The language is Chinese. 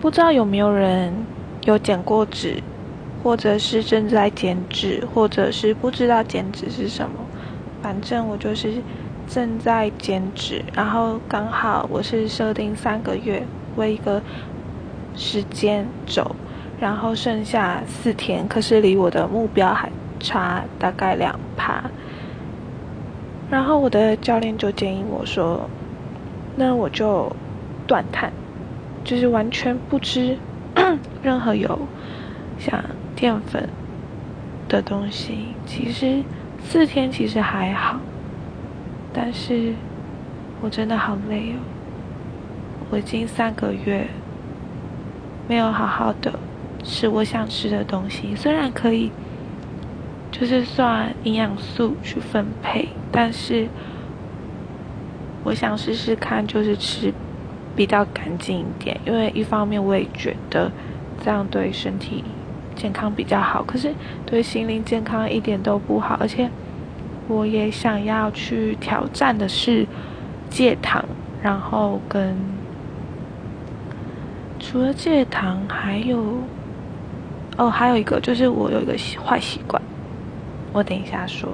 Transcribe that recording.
不知道有没有人有减过脂，或者是正在减脂，或者是不知道减脂是什么。反正我就是正在减脂，然后刚好我是设定三个月为一个时间轴，然后剩下四天，可是离我的目标还差大概两趴。然后我的教练就建议我说：“那我就断碳。”就是完全不吃 任何油，像淀粉的东西。其实四天其实还好，但是我真的好累哦。我已经三个月没有好好的吃我想吃的东西，虽然可以就是算营养素去分配，但是我想试试看，就是吃。比较干净一点，因为一方面我也觉得这样对身体健康比较好，可是对心灵健康一点都不好。而且我也想要去挑战的是戒糖，然后跟除了戒糖，还有哦，还有一个就是我有一个坏习惯，我等一下说。